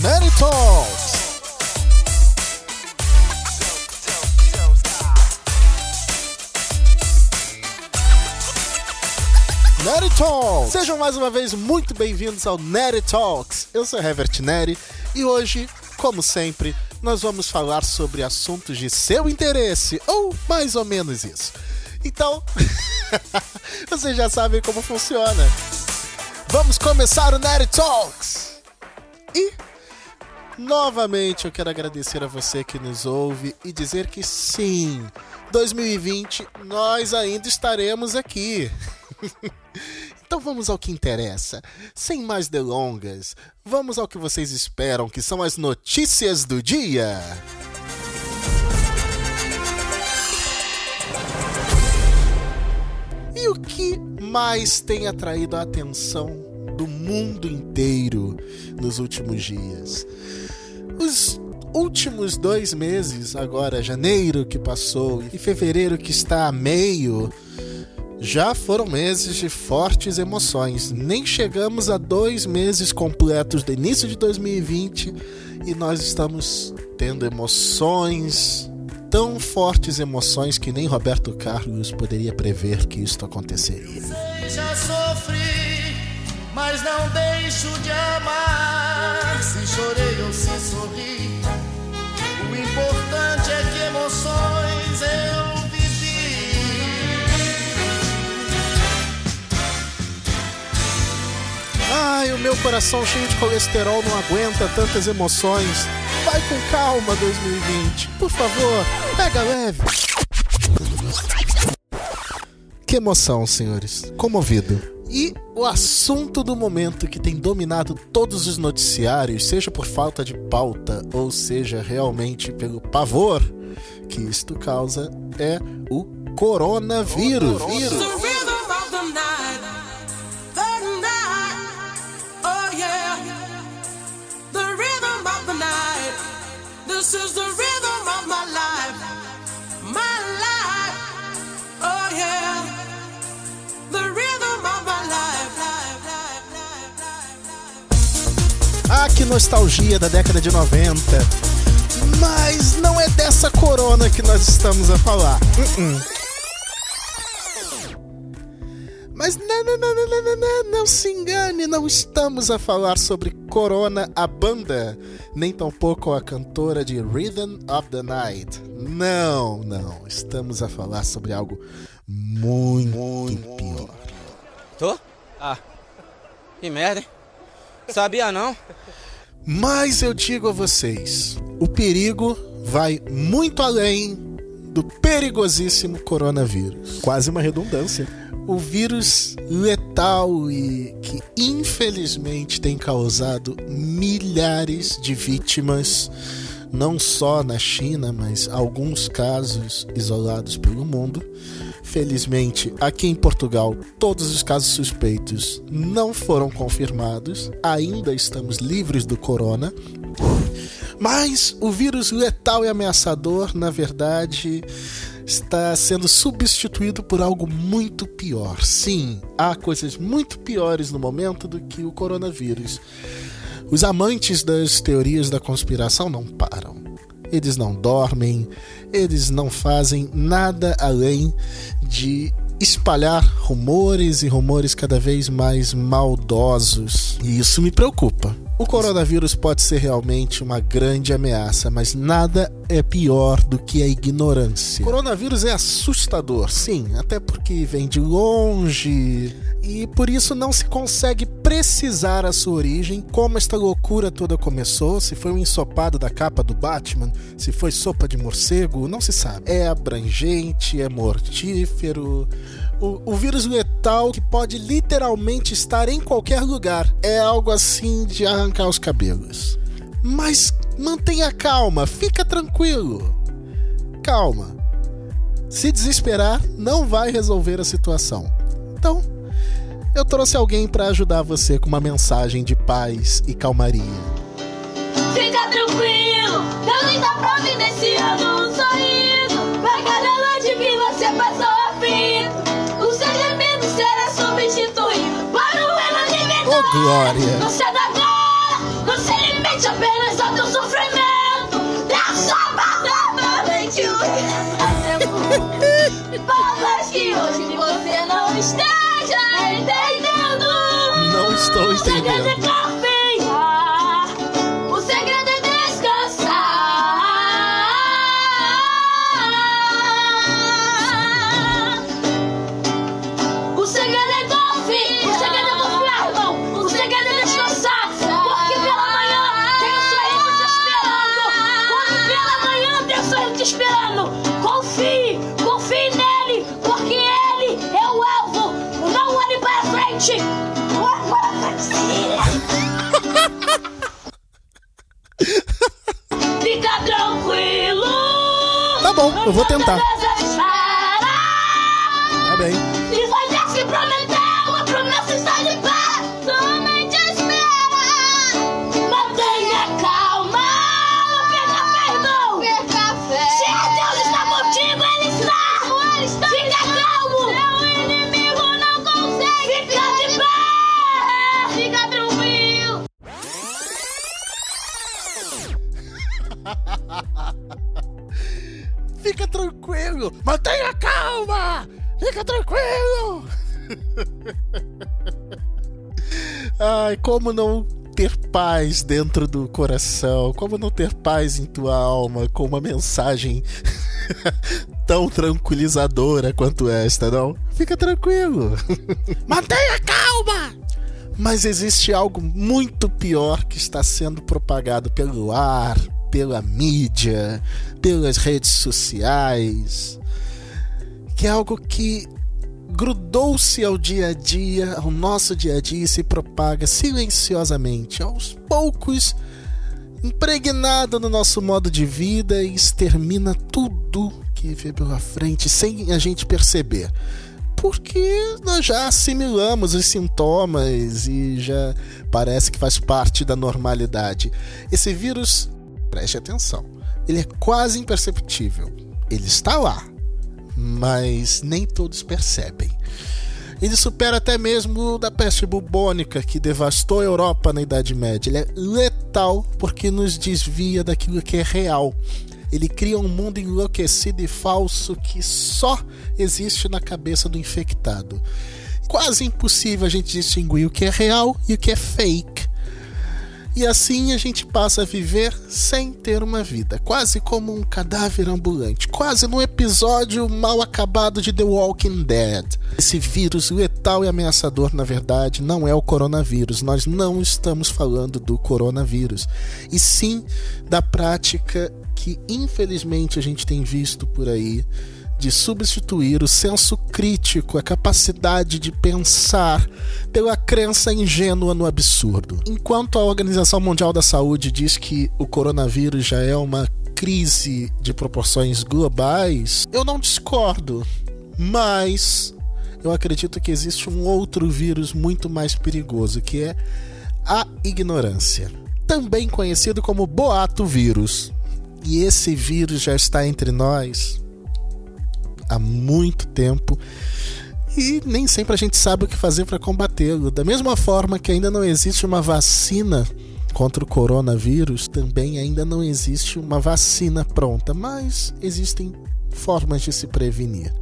Mary Talks. Neri Talks! Sejam mais uma vez muito bem-vindos ao Neri Talks. Eu sou Herbert Neri e hoje, como sempre, nós vamos falar sobre assuntos de seu interesse, ou mais ou menos isso. Então, vocês já sabem como funciona. Vamos começar o Nerd Talks! E, novamente, eu quero agradecer a você que nos ouve e dizer que sim, 2020 nós ainda estaremos aqui. então vamos ao que interessa. Sem mais delongas, vamos ao que vocês esperam, que são as notícias do dia. E o que mais tem atraído a atenção do mundo inteiro nos últimos dias? Os últimos dois meses, agora janeiro que passou e fevereiro que está a meio, já foram meses de fortes emoções. Nem chegamos a dois meses completos do início de 2020 e nós estamos tendo emoções, tão fortes emoções que nem Roberto Carlos poderia prever que isto aconteceria. Já sofri, mas não deixo de amar. Se chorei ou se sorri, o importante é que emoções eu Ai, o meu coração cheio de colesterol não aguenta tantas emoções. Vai com calma, 2020. Por favor, pega leve. Que emoção, senhores. Comovido. E o assunto do momento que tem dominado todos os noticiários, seja por falta de pauta ou seja realmente pelo pavor que isto causa, é o coronavírus. coronavírus. Ah, que nostalgia da década de 90. Mas não é dessa corona que nós estamos a falar. Uh -uh. Mas não, não, não, não, não, não, não se engane, não estamos a falar sobre Corona, a banda, nem tampouco a cantora de Rhythm of the Night. Não, não, estamos a falar sobre algo muito, muito pior. Tô? Ah, que merda, hein? Sabia não? Mas eu digo a vocês: o perigo vai muito além do perigosíssimo coronavírus. Quase uma redundância. O vírus letal e que infelizmente tem causado milhares de vítimas, não só na China, mas alguns casos isolados pelo mundo Felizmente, aqui em Portugal, todos os casos suspeitos não foram confirmados. Ainda estamos livres do corona. Mas o vírus letal e ameaçador, na verdade, está sendo substituído por algo muito pior. Sim, há coisas muito piores no momento do que o coronavírus. Os amantes das teorias da conspiração não param eles não dormem, eles não fazem nada além de espalhar rumores e rumores cada vez mais maldosos. E isso me preocupa. O coronavírus pode ser realmente uma grande ameaça, mas nada é pior do que a ignorância. O coronavírus é assustador, sim, até porque vem de longe e por isso não se consegue precisar a sua origem, como esta loucura toda começou, se foi um ensopado da capa do Batman, se foi sopa de morcego, não se sabe. É abrangente, é mortífero, o, o vírus letal que pode literalmente estar em qualquer lugar. É algo assim de arrancar os cabelos. Mas mantenha calma, fica tranquilo. Calma. Se desesperar, não vai resolver a situação. Então, eu trouxe alguém para ajudar você com uma mensagem de paz e calmaria. Fica tranquilo, dá pra mim nesse ano um sorriso. Vai cada de que você passou aflito. Glória. Você é da glória, você limite sente apenas só teu sofrimento. Deixa passar mente o que Palavras que hoje você não esteja entendendo. Não estou O entendendo. Bom, eu vou tentar. Fica tranquilo. Ai, como não ter paz dentro do coração? Como não ter paz em tua alma com uma mensagem tão tranquilizadora quanto esta, não? Fica tranquilo. Mantenha calma. Mas existe algo muito pior que está sendo propagado pelo ar, pela mídia, pelas redes sociais, que é algo que grudou-se ao dia a dia, ao nosso dia a dia e se propaga silenciosamente, aos poucos, impregnado no nosso modo de vida e extermina tudo que vê pela frente sem a gente perceber. Porque nós já assimilamos os sintomas e já parece que faz parte da normalidade. Esse vírus, preste atenção, ele é quase imperceptível. Ele está lá, mas nem todos percebem. Ele supera até mesmo o da peste bubônica que devastou a Europa na Idade Média. Ele é letal porque nos desvia daquilo que é real. Ele cria um mundo enlouquecido e falso que só existe na cabeça do infectado. Quase impossível a gente distinguir o que é real e o que é fake. E assim a gente passa a viver sem ter uma vida, quase como um cadáver ambulante, quase num episódio mal acabado de The Walking Dead. Esse vírus letal e ameaçador, na verdade, não é o coronavírus. Nós não estamos falando do coronavírus, e sim da prática que infelizmente a gente tem visto por aí de substituir o senso crítico, a capacidade de pensar pela crença ingênua no absurdo. Enquanto a Organização Mundial da Saúde diz que o coronavírus já é uma crise de proporções globais, eu não discordo, mas eu acredito que existe um outro vírus muito mais perigoso, que é a ignorância, também conhecido como boato vírus. E esse vírus já está entre nós há muito tempo e nem sempre a gente sabe o que fazer para combatê-lo. Da mesma forma que ainda não existe uma vacina contra o coronavírus, também ainda não existe uma vacina pronta, mas existem formas de se prevenir.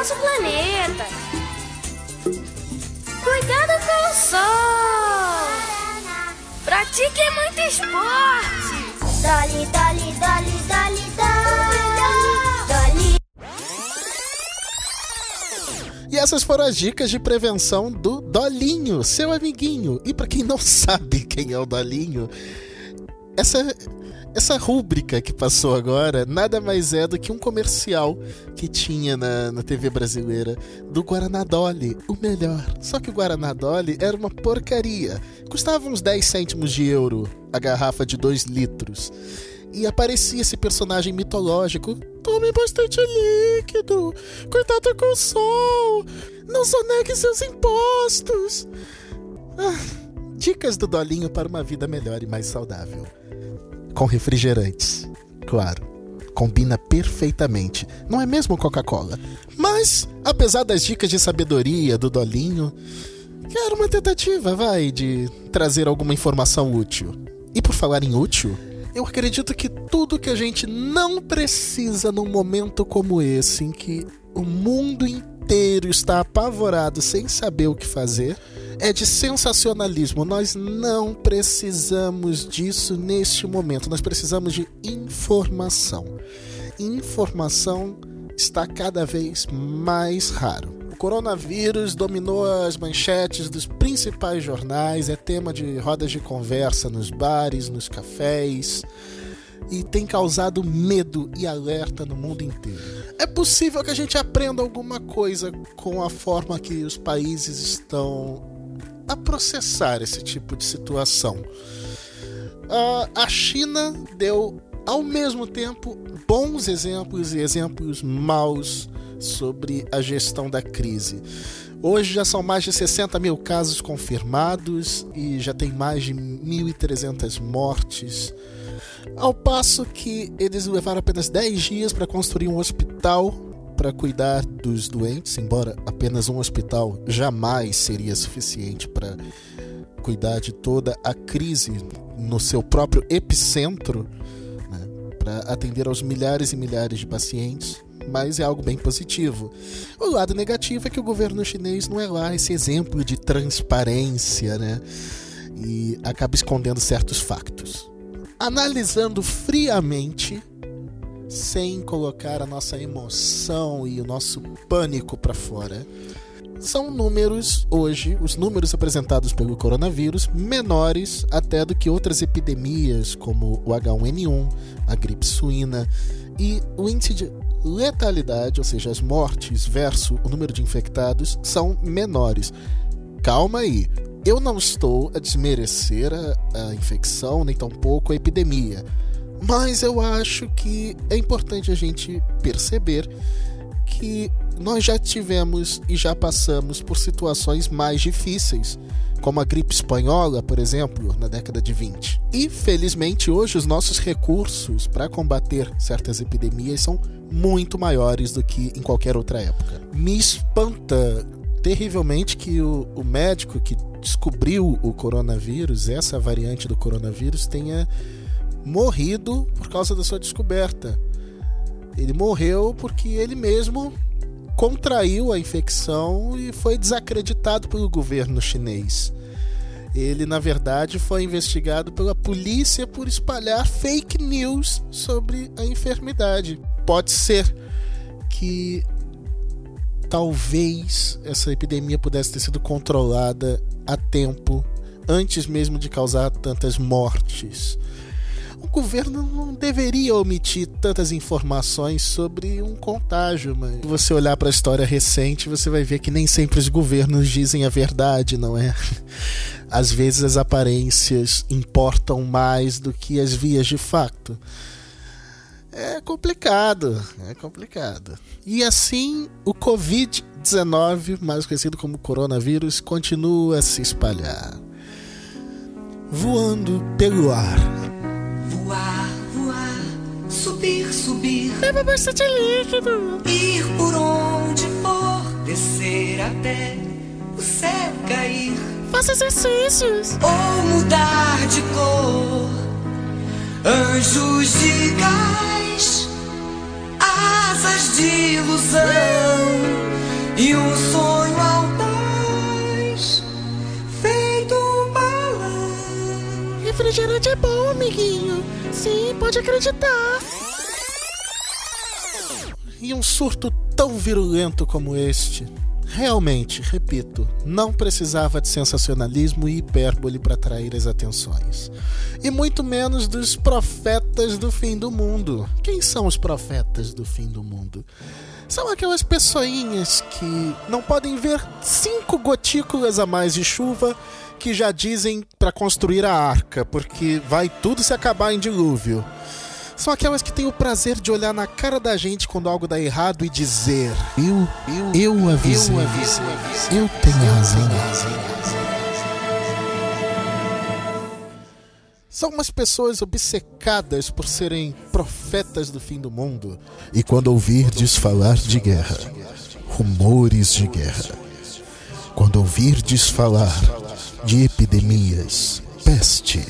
Nosso planeta. Cuidado com o sol. Pratique muito esporte. Dali, Dali, Dali, Dali, Dali E essas foram as dicas de prevenção do Dolinho, seu amiguinho. E para quem não sabe quem é o Dolinho, essa essa rúbrica que passou agora nada mais é do que um comercial que tinha na, na TV brasileira do Guaraná Dolly, o melhor. Só que o Guaraná Dolly era uma porcaria. Custava uns 10 cêntimos de euro a garrafa de 2 litros. E aparecia esse personagem mitológico. Tome bastante líquido. Cuidado com o sol. Não sonegue seus impostos. Ah, Dicas do Dolinho para uma vida melhor e mais saudável. Com refrigerantes, claro. Combina perfeitamente, não é mesmo Coca-Cola? Mas, apesar das dicas de sabedoria do Dolinho, quero uma tentativa, vai, de trazer alguma informação útil. E por falar em útil, eu acredito que tudo que a gente não precisa num momento como esse, em que o mundo inteiro está apavorado sem saber o que fazer, é de sensacionalismo. Nós não precisamos disso neste momento. Nós precisamos de informação. Informação está cada vez mais raro. O coronavírus dominou as manchetes dos principais jornais, é tema de rodas de conversa nos bares, nos cafés e tem causado medo e alerta no mundo inteiro. É possível que a gente aprenda alguma coisa com a forma que os países estão a processar esse tipo de situação. Uh, a China deu, ao mesmo tempo, bons exemplos e exemplos maus sobre a gestão da crise. Hoje já são mais de 60 mil casos confirmados e já tem mais de 1.300 mortes. Ao passo que eles levaram apenas 10 dias para construir um hospital para cuidar dos doentes, embora apenas um hospital jamais seria suficiente para cuidar de toda a crise no seu próprio epicentro, né, para atender aos milhares e milhares de pacientes. Mas é algo bem positivo. O lado negativo é que o governo chinês não é lá esse exemplo de transparência, né? E acaba escondendo certos factos. Analisando friamente, sem colocar a nossa emoção e o nosso pânico para fora. São números, hoje, os números apresentados pelo coronavírus, menores até do que outras epidemias, como o H1N1, a gripe suína, e o índice de letalidade, ou seja, as mortes versus o número de infectados, são menores. Calma aí, eu não estou a desmerecer a, a infecção, nem tampouco a epidemia. Mas eu acho que é importante a gente perceber que nós já tivemos e já passamos por situações mais difíceis, como a gripe espanhola, por exemplo, na década de 20. E felizmente hoje os nossos recursos para combater certas epidemias são muito maiores do que em qualquer outra época. Me espanta terrivelmente que o, o médico que descobriu o coronavírus, essa variante do coronavírus, tenha morrido por causa da sua descoberta. Ele morreu porque ele mesmo contraiu a infecção e foi desacreditado pelo governo chinês. Ele, na verdade, foi investigado pela polícia por espalhar fake news sobre a enfermidade. Pode ser que talvez essa epidemia pudesse ter sido controlada a tempo, antes mesmo de causar tantas mortes o governo não deveria omitir tantas informações sobre um contágio, mas se você olhar para a história recente, você vai ver que nem sempre os governos dizem a verdade, não é? Às vezes as aparências importam mais do que as vias de fato. É complicado, é complicado. E assim, o Covid-19, mais conhecido como coronavírus, continua a se espalhar. Voando pelo ar Voar, voar, subir, subir. Beba bastante líquido. Ir por onde for, descer até o céu cair. Faça exercícios. Ou mudar de cor. Anjos de gás, asas de ilusão e um sonho audaz Refrigerante é bom, amiguinho. Sim, pode acreditar. E um surto tão virulento como este, realmente, repito, não precisava de sensacionalismo e hipérbole para atrair as atenções. E muito menos dos profetas do fim do mundo. Quem são os profetas do fim do mundo? São aquelas pessoinhas que não podem ver cinco gotículas a mais de chuva que já dizem para construir a arca, porque vai tudo se acabar em dilúvio. São aquelas que têm o prazer de olhar na cara da gente quando algo dá errado e dizer: Eu, eu, eu avisei, eu, avisei, eu tenho razão. São umas pessoas obcecadas por serem profetas do fim do mundo. E quando ouvirdes falar de guerra, rumores de guerra, quando ouvirdes falar de epidemias, peste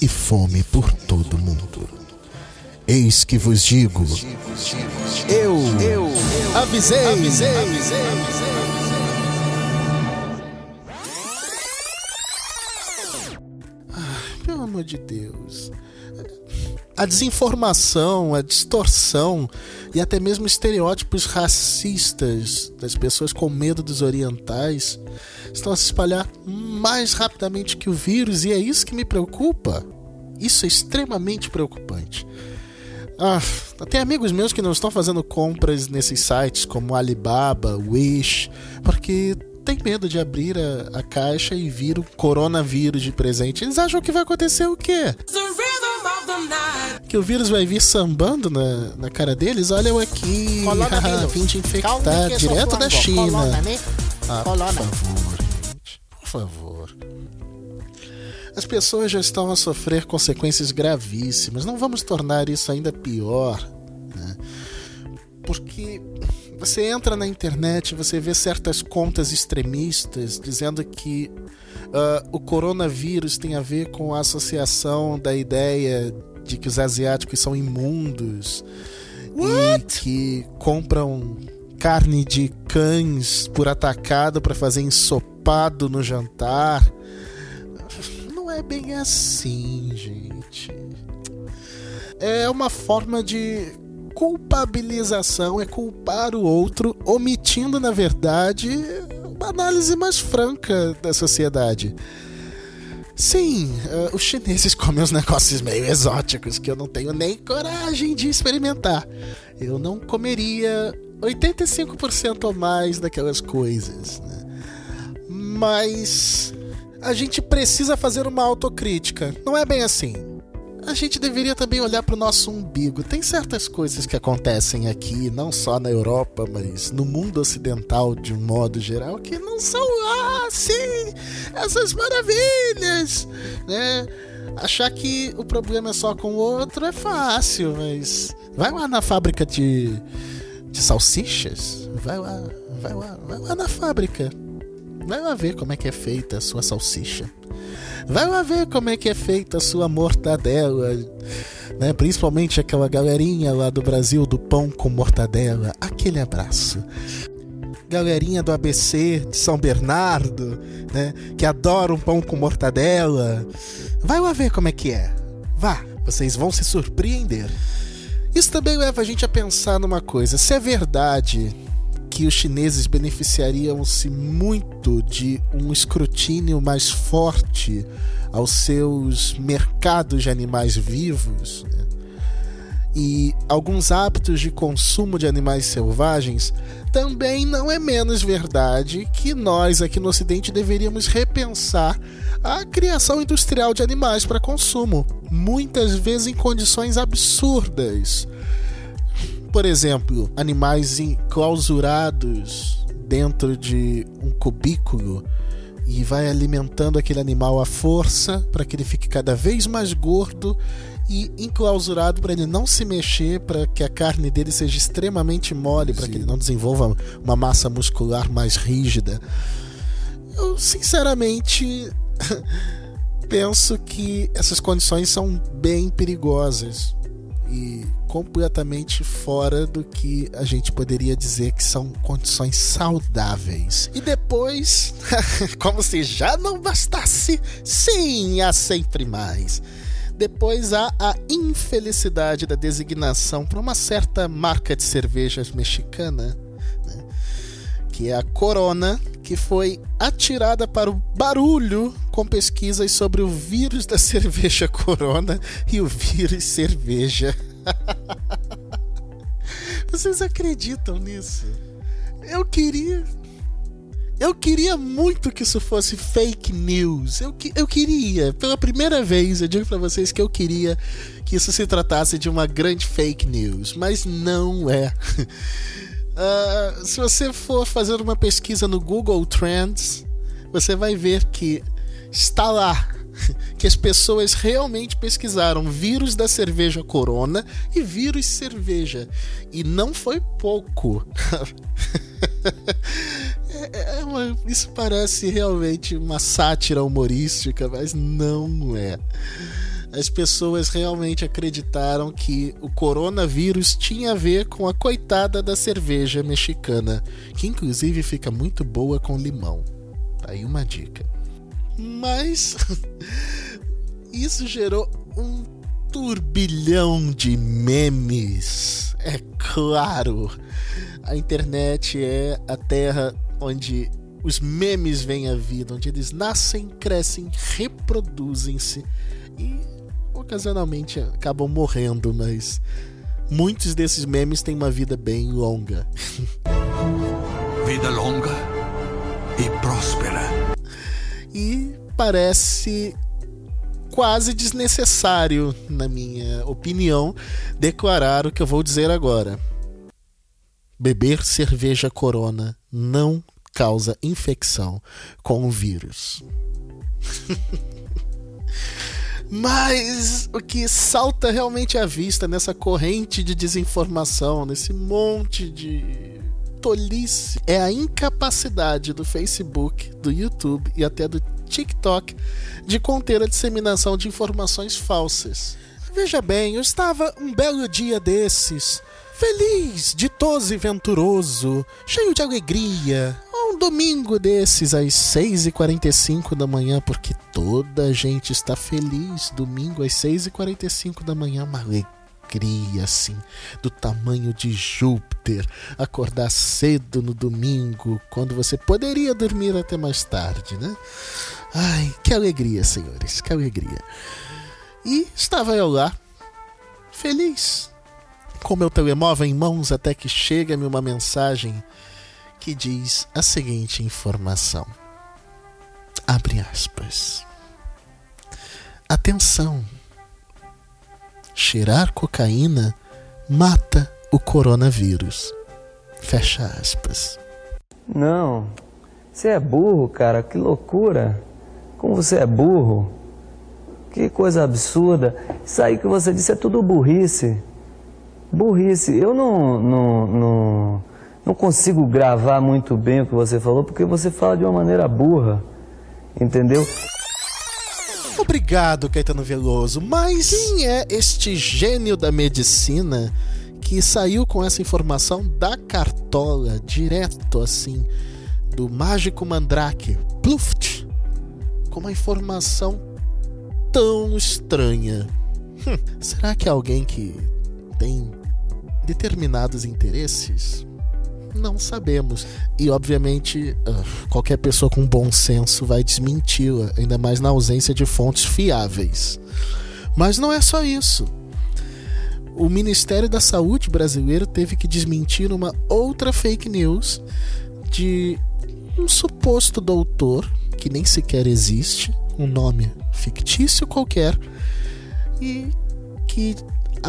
e fome por todo o mundo, eis que vos digo: eu, eu avisei, avisei, avisei, avisei. pelo amor de Deus. A desinformação, a distorção e até mesmo estereótipos racistas das pessoas com medo dos orientais estão a se espalhar mais rapidamente que o vírus e é isso que me preocupa. Isso é extremamente preocupante. Ah, tem amigos meus que não estão fazendo compras nesses sites como Alibaba, Wish, porque tem medo de abrir a, a caixa e vir o coronavírus de presente. Eles acham que vai acontecer o quê? Que o vírus vai vir sambando na, na cara deles? Olha eu aqui, vim te infectar direto da China. Colona, né? Ah, Colona. por favor, gente. Por favor. As pessoas já estão a sofrer consequências gravíssimas. Não vamos tornar isso ainda pior. Né? Porque você entra na internet, você vê certas contas extremistas dizendo que ah, o coronavírus tem a ver com a associação da ideia de que os asiáticos são imundos e que compram carne de cães por atacado para fazer ensopado no jantar. Não é bem assim, gente. É uma forma de culpabilização, é culpar o outro, omitindo, na verdade, uma análise mais franca da sociedade. Sim, eh, os chineses comem uns negócios meio exóticos que eu não tenho nem coragem de experimentar. Eu não comeria 85% ou mais daquelas coisas. Né? Mas a gente precisa fazer uma autocrítica. Não é bem assim. A gente deveria também olhar para o nosso umbigo. Tem certas coisas que acontecem aqui, não só na Europa, mas no mundo ocidental de um modo geral, que não são ah, sim, essas maravilhas, né? Achar que o problema é só com o outro é fácil, mas vai lá na fábrica de, de salsichas, vai lá, vai lá, vai lá na fábrica. Vai lá ver como é que é feita a sua salsicha. Vai lá ver como é que é feita a sua mortadela. Né? Principalmente aquela galerinha lá do Brasil do pão com mortadela. Aquele abraço. Galerinha do ABC de São Bernardo, né? Que adora um pão com mortadela. Vai lá ver como é que é. Vá, vocês vão se surpreender. Isso também leva a gente a pensar numa coisa: se é verdade que os chineses beneficiariam-se muito de um escrutínio mais forte aos seus mercados de animais vivos né? e alguns hábitos de consumo de animais selvagens, também não é menos verdade que nós aqui no Ocidente deveríamos repensar a criação industrial de animais para consumo, muitas vezes em condições absurdas por exemplo, animais enclausurados dentro de um cubículo e vai alimentando aquele animal à força para que ele fique cada vez mais gordo e enclausurado para ele não se mexer, para que a carne dele seja extremamente mole, para que ele não desenvolva uma massa muscular mais rígida. Eu, sinceramente, penso que essas condições são bem perigosas e completamente fora do que a gente poderia dizer que são condições saudáveis. E depois, como se já não bastasse, sim, há sempre mais. Depois há a infelicidade da designação para uma certa marca de cervejas mexicana, né? que é a Corona, que foi atirada para o barulho com pesquisas sobre o vírus da cerveja Corona e o vírus cerveja. Vocês acreditam nisso? Eu queria. Eu queria muito que isso fosse fake news. Eu, eu queria, pela primeira vez, eu digo pra vocês que eu queria que isso se tratasse de uma grande fake news, mas não é. Ah, se você for fazer uma pesquisa no Google Trends, você vai ver que está lá que as pessoas realmente pesquisaram vírus da cerveja Corona e vírus cerveja. E não foi pouco. é, é uma, isso parece realmente uma sátira humorística, mas não é. As pessoas realmente acreditaram que o coronavírus tinha a ver com a coitada da cerveja mexicana, que inclusive fica muito boa com limão. Tá aí uma dica. Mas isso gerou um turbilhão de memes. É claro, a internet é a terra onde os memes vêm à vida, onde eles nascem, crescem, reproduzem-se e ocasionalmente acabam morrendo, mas muitos desses memes têm uma vida bem longa. Vida longa e próspera. E parece quase desnecessário, na minha opinião, declarar o que eu vou dizer agora. Beber cerveja Corona não causa infecção com o vírus. Mas o que salta realmente à vista nessa corrente de desinformação, nesse monte de tolice, é a incapacidade do Facebook, do YouTube e até do TikTok de conter a disseminação de informações falsas. Veja bem, eu estava um belo dia desses, feliz, ditoso e venturoso, cheio de alegria, um domingo desses às 6h45 da manhã, porque toda a gente está feliz. Domingo às 6h45 da manhã, uma alegria assim, do tamanho de Júpiter. Acordar cedo no domingo, quando você poderia dormir até mais tarde, né? Ai, que alegria, senhores, que alegria. E estava eu lá, feliz, com meu telemóvel em mãos, até que chega-me uma mensagem que diz a seguinte informação. Abre aspas. Atenção! Cheirar cocaína mata o coronavírus. Fecha aspas. Não, você é burro, cara, que loucura. Como você é burro. Que coisa absurda. Isso aí que você disse é tudo burrice. Burrice. Eu não, não, não, não consigo gravar muito bem o que você falou, porque você fala de uma maneira burra. Entendeu? Obrigado, Caetano Veloso. Mas quem é este gênio da medicina que saiu com essa informação da cartola, direto assim, do mágico mandrake, Pluft, com uma informação tão estranha? Hum, será que é alguém que tem determinados interesses? Não sabemos. E, obviamente, ah, qualquer pessoa com bom senso vai desmenti-la, ainda mais na ausência de fontes fiáveis. Mas não é só isso. O Ministério da Saúde brasileiro teve que desmentir uma outra fake news de um suposto doutor que nem sequer existe, um nome fictício qualquer, e que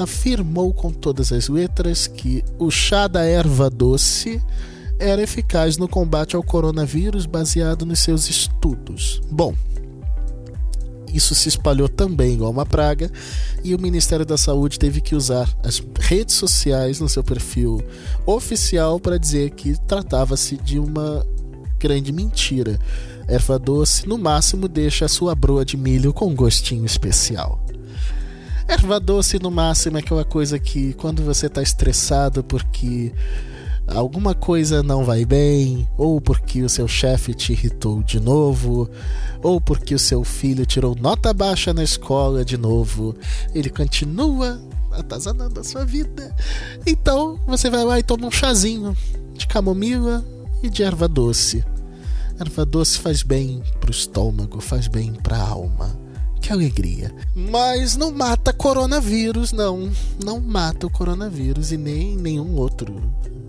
afirmou com todas as letras que o chá da erva doce era eficaz no combate ao coronavírus baseado nos seus estudos. Bom, isso se espalhou também igual uma praga e o Ministério da Saúde teve que usar as redes sociais no seu perfil oficial para dizer que tratava-se de uma grande mentira. Erva doce, no máximo, deixa a sua broa de milho com um gostinho especial. Erva doce, no máximo, é aquela coisa que quando você está estressado porque alguma coisa não vai bem, ou porque o seu chefe te irritou de novo, ou porque o seu filho tirou nota baixa na escola de novo, ele continua atazanando a sua vida. Então você vai lá e toma um chazinho de camomila e de erva doce. Erva doce faz bem pro estômago, faz bem pra alma. Que alegria. Mas não mata coronavírus, não. Não mata o coronavírus e nem nenhum outro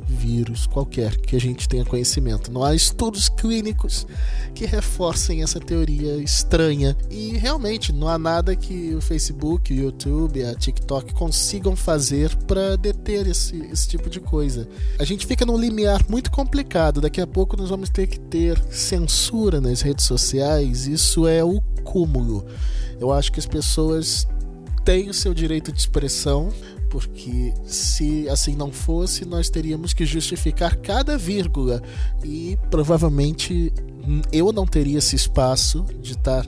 vírus qualquer que a gente tenha conhecimento. Não há estudos clínicos que reforcem essa teoria estranha. E realmente não há nada que o Facebook, o YouTube, a TikTok consigam fazer para deter esse, esse tipo de coisa. A gente fica num limiar muito complicado. Daqui a pouco nós vamos ter que ter censura nas redes sociais. Isso é o cúmulo. Eu acho que as pessoas têm o seu direito de expressão, porque se assim não fosse, nós teríamos que justificar cada vírgula e provavelmente eu não teria esse espaço de estar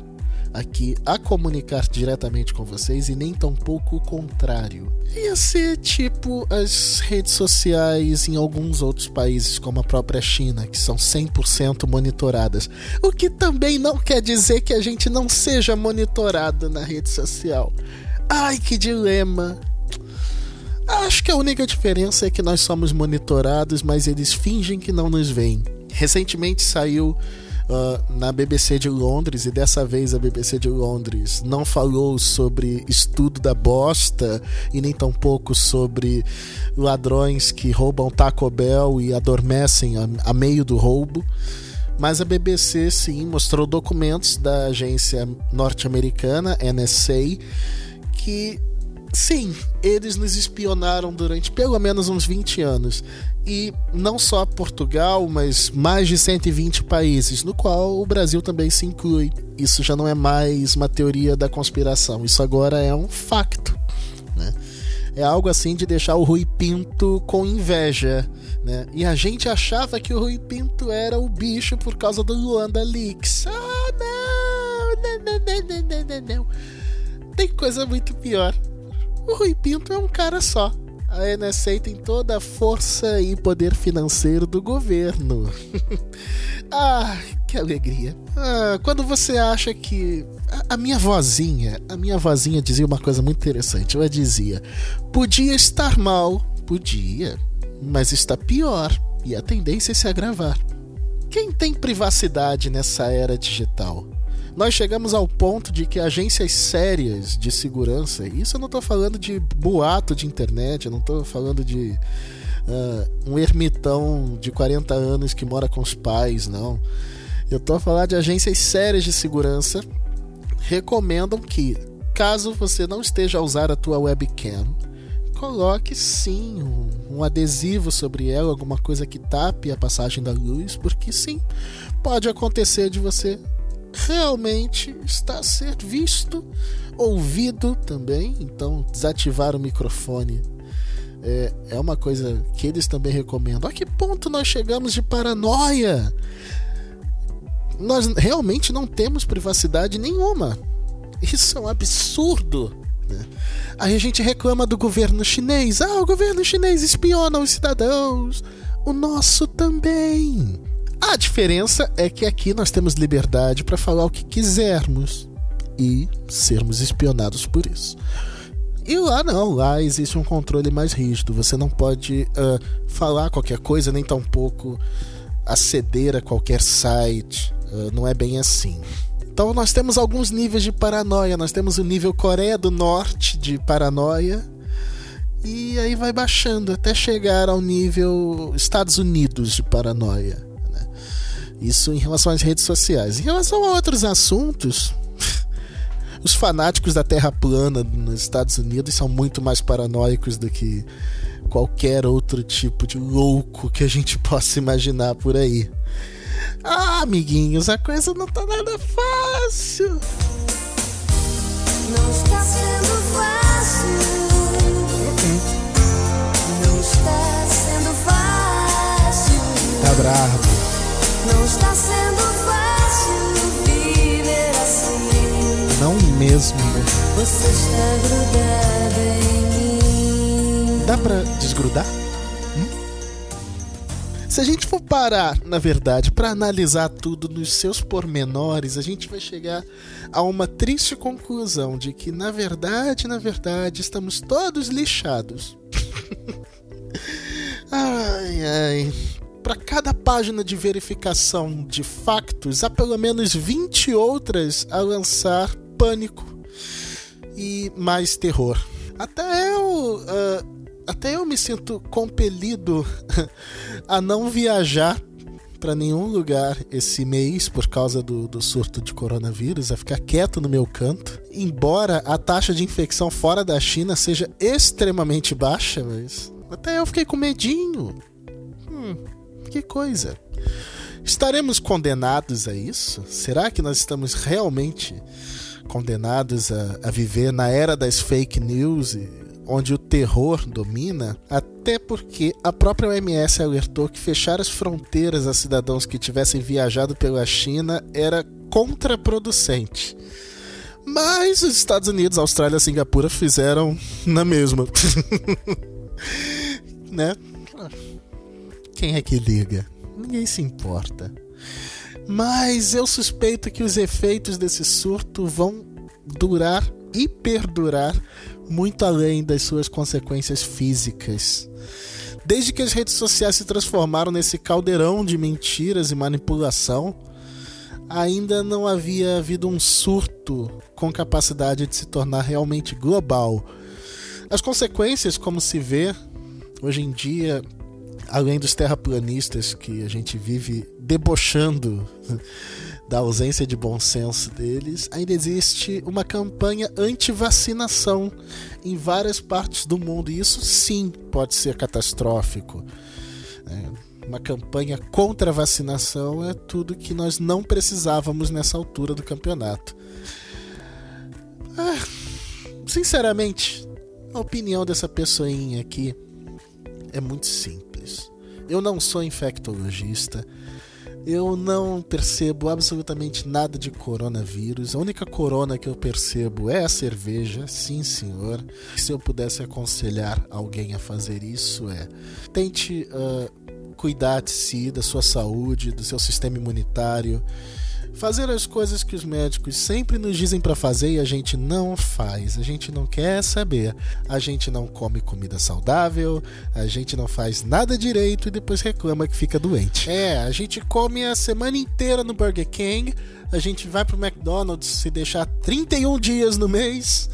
aqui a comunicar diretamente com vocês e nem tampouco o contrário. Ia ser tipo as redes sociais em alguns outros países, como a própria China, que são 100% monitoradas. O que também não quer dizer que a gente não seja monitorado na rede social. Ai, que dilema! Acho que a única diferença é que nós somos monitorados, mas eles fingem que não nos veem. Recentemente saiu uh, na BBC de Londres, e dessa vez a BBC de Londres não falou sobre estudo da bosta e nem tampouco sobre ladrões que roubam Taco Bell e adormecem a, a meio do roubo. Mas a BBC sim mostrou documentos da agência norte-americana NSA que sim, eles nos espionaram durante pelo menos uns 20 anos e não só Portugal, mas mais de 120 países, no qual o Brasil também se inclui. Isso já não é mais uma teoria da conspiração, isso agora é um facto. Né? É algo assim de deixar o Rui Pinto com inveja. Né? E a gente achava que o Rui Pinto era o bicho por causa do Luanda Leaks. Ah, não! Não, não, não, não, não, não. Tem coisa muito pior. O Rui Pinto é um cara só a NSA tem toda a força e poder financeiro do governo. ah, que alegria. Ah, quando você acha que. A, a, minha vozinha, a minha vozinha dizia uma coisa muito interessante. Ela dizia: podia estar mal, podia, mas está pior e a tendência é se agravar. Quem tem privacidade nessa era digital? Nós chegamos ao ponto de que agências sérias de segurança, isso eu não estou falando de boato de internet, eu não estou falando de uh, um ermitão de 40 anos que mora com os pais, não. Eu estou a falar de agências sérias de segurança recomendam que, caso você não esteja a usar a tua webcam, coloque sim um, um, adesivo sobre ela, alguma coisa que tape a passagem da luz, porque sim, pode acontecer de você realmente está a ser visto, ouvido também. Então, desativar o microfone é, é uma coisa que eles também recomendam. A que ponto nós chegamos de paranoia? Nós realmente não temos privacidade nenhuma. Isso é um absurdo. Né? Aí a gente reclama do governo chinês. Ah, o governo chinês espiona os cidadãos. O nosso também. A diferença é que aqui nós temos liberdade para falar o que quisermos e sermos espionados por isso. E lá não, lá existe um controle mais rígido. Você não pode uh, falar qualquer coisa, nem tampouco aceder a qualquer site. Uh, não é bem assim. Então nós temos alguns níveis de paranoia. Nós temos o nível Coreia do Norte de paranoia. E aí vai baixando até chegar ao nível Estados Unidos de paranoia. Isso em relação às redes sociais. Em relação a outros assuntos, os fanáticos da Terra plana nos Estados Unidos são muito mais paranoicos do que qualquer outro tipo de louco que a gente possa imaginar por aí. Ah, amiguinhos, a coisa não tá nada fácil. Não está sendo fácil. Não está sendo fácil. Tá bravo. Está sendo fácil viver assim. Não mesmo. Você está grudada em mim. Dá pra desgrudar? Hum? Se a gente for parar, na verdade, para analisar tudo nos seus pormenores, a gente vai chegar a uma triste conclusão de que, na verdade, na verdade, estamos todos lixados. ai, ai para cada página de verificação de factos, há pelo menos 20 outras a lançar pânico e mais terror. Até eu, uh, até eu me sinto compelido a não viajar para nenhum lugar esse mês por causa do, do, surto de coronavírus, a ficar quieto no meu canto. Embora a taxa de infecção fora da China seja extremamente baixa, mas até eu fiquei com medinho. Que coisa. Estaremos condenados a isso? Será que nós estamos realmente condenados a, a viver na era das fake news, onde o terror domina? Até porque a própria OMS alertou que fechar as fronteiras a cidadãos que tivessem viajado pela China era contraproducente. Mas os Estados Unidos, Austrália e Singapura fizeram na mesma. né? Quem é que liga? Ninguém se importa. Mas eu suspeito que os efeitos desse surto vão durar e perdurar muito além das suas consequências físicas. Desde que as redes sociais se transformaram nesse caldeirão de mentiras e manipulação, ainda não havia havido um surto com capacidade de se tornar realmente global. As consequências, como se vê hoje em dia, além dos terraplanistas que a gente vive debochando da ausência de bom senso deles, ainda existe uma campanha anti-vacinação em várias partes do mundo. E isso sim pode ser catastrófico. É, uma campanha contra a vacinação é tudo que nós não precisávamos nessa altura do campeonato. Ah, sinceramente, a opinião dessa pessoinha aqui é muito simples. Eu não sou infectologista. Eu não percebo absolutamente nada de coronavírus. A única corona que eu percebo é a cerveja, sim senhor. Se eu pudesse aconselhar alguém a fazer isso, é tente uh, cuidar de si, da sua saúde, do seu sistema imunitário fazer as coisas que os médicos sempre nos dizem para fazer e a gente não faz. A gente não quer saber. A gente não come comida saudável, a gente não faz nada direito e depois reclama que fica doente. É, a gente come a semana inteira no Burger King, a gente vai pro McDonald's se deixar 31 dias no mês.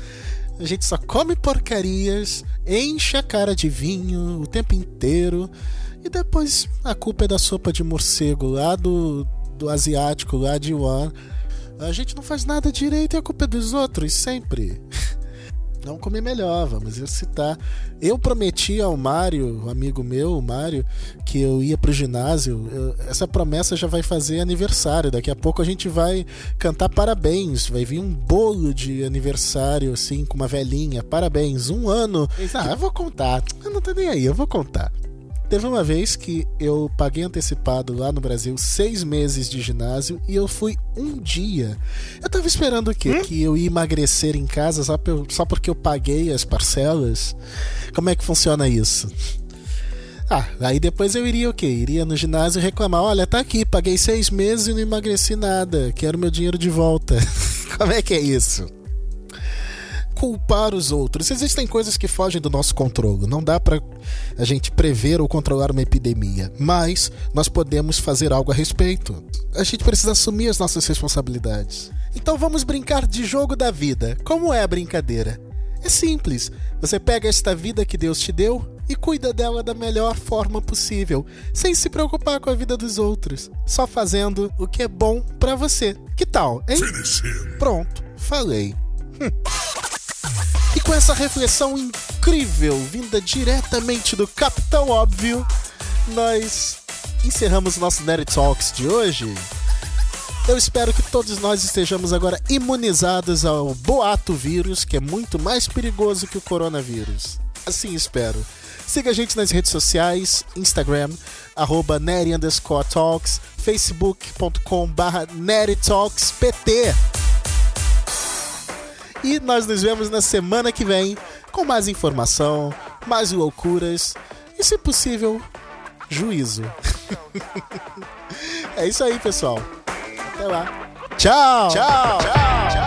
A gente só come porcarias, enche a cara de vinho o tempo inteiro. E depois a culpa é da sopa de morcego lá do, do asiático lá de Yuan. A gente não faz nada direito e a culpa é dos outros, sempre. Vamos comer melhor, vamos exercitar. Eu prometi ao Mário, um amigo meu, o Mário, que eu ia pro ginásio. Eu, essa promessa já vai fazer aniversário. Daqui a pouco a gente vai cantar parabéns. Vai vir um bolo de aniversário, assim, com uma velhinha. Parabéns, um ano. Ah, eu vou contar. Eu não tô nem aí, eu vou contar. Teve uma vez que eu paguei antecipado lá no Brasil seis meses de ginásio e eu fui um dia. Eu tava esperando o quê? Hum? Que eu ia emagrecer em casa só, só porque eu paguei as parcelas? Como é que funciona isso? Ah, aí depois eu iria o quê? Iria no ginásio reclamar: olha, tá aqui, paguei seis meses e não emagreci nada, quero meu dinheiro de volta. Como é que é isso? Culpar os outros. Existem coisas que fogem do nosso controle. Não dá para a gente prever ou controlar uma epidemia, mas nós podemos fazer algo a respeito. A gente precisa assumir as nossas responsabilidades. Então vamos brincar de jogo da vida. Como é a brincadeira? É simples. Você pega esta vida que Deus te deu e cuida dela da melhor forma possível, sem se preocupar com a vida dos outros, só fazendo o que é bom para você. Que tal, hein? Pronto, falei. Hum. Com essa reflexão incrível, vinda diretamente do Capitão Óbvio, nós encerramos nosso Nerd Talks de hoje. Eu espero que todos nós estejamos agora imunizados ao boato vírus, que é muito mais perigoso que o coronavírus. Assim espero. Siga a gente nas redes sociais, Instagram, arroba Talks, facebook.com barra PT. E nós nos vemos na semana que vem com mais informação, mais loucuras e, se possível, juízo. é isso aí, pessoal. Até lá. Tchau. Tchau. Tchau.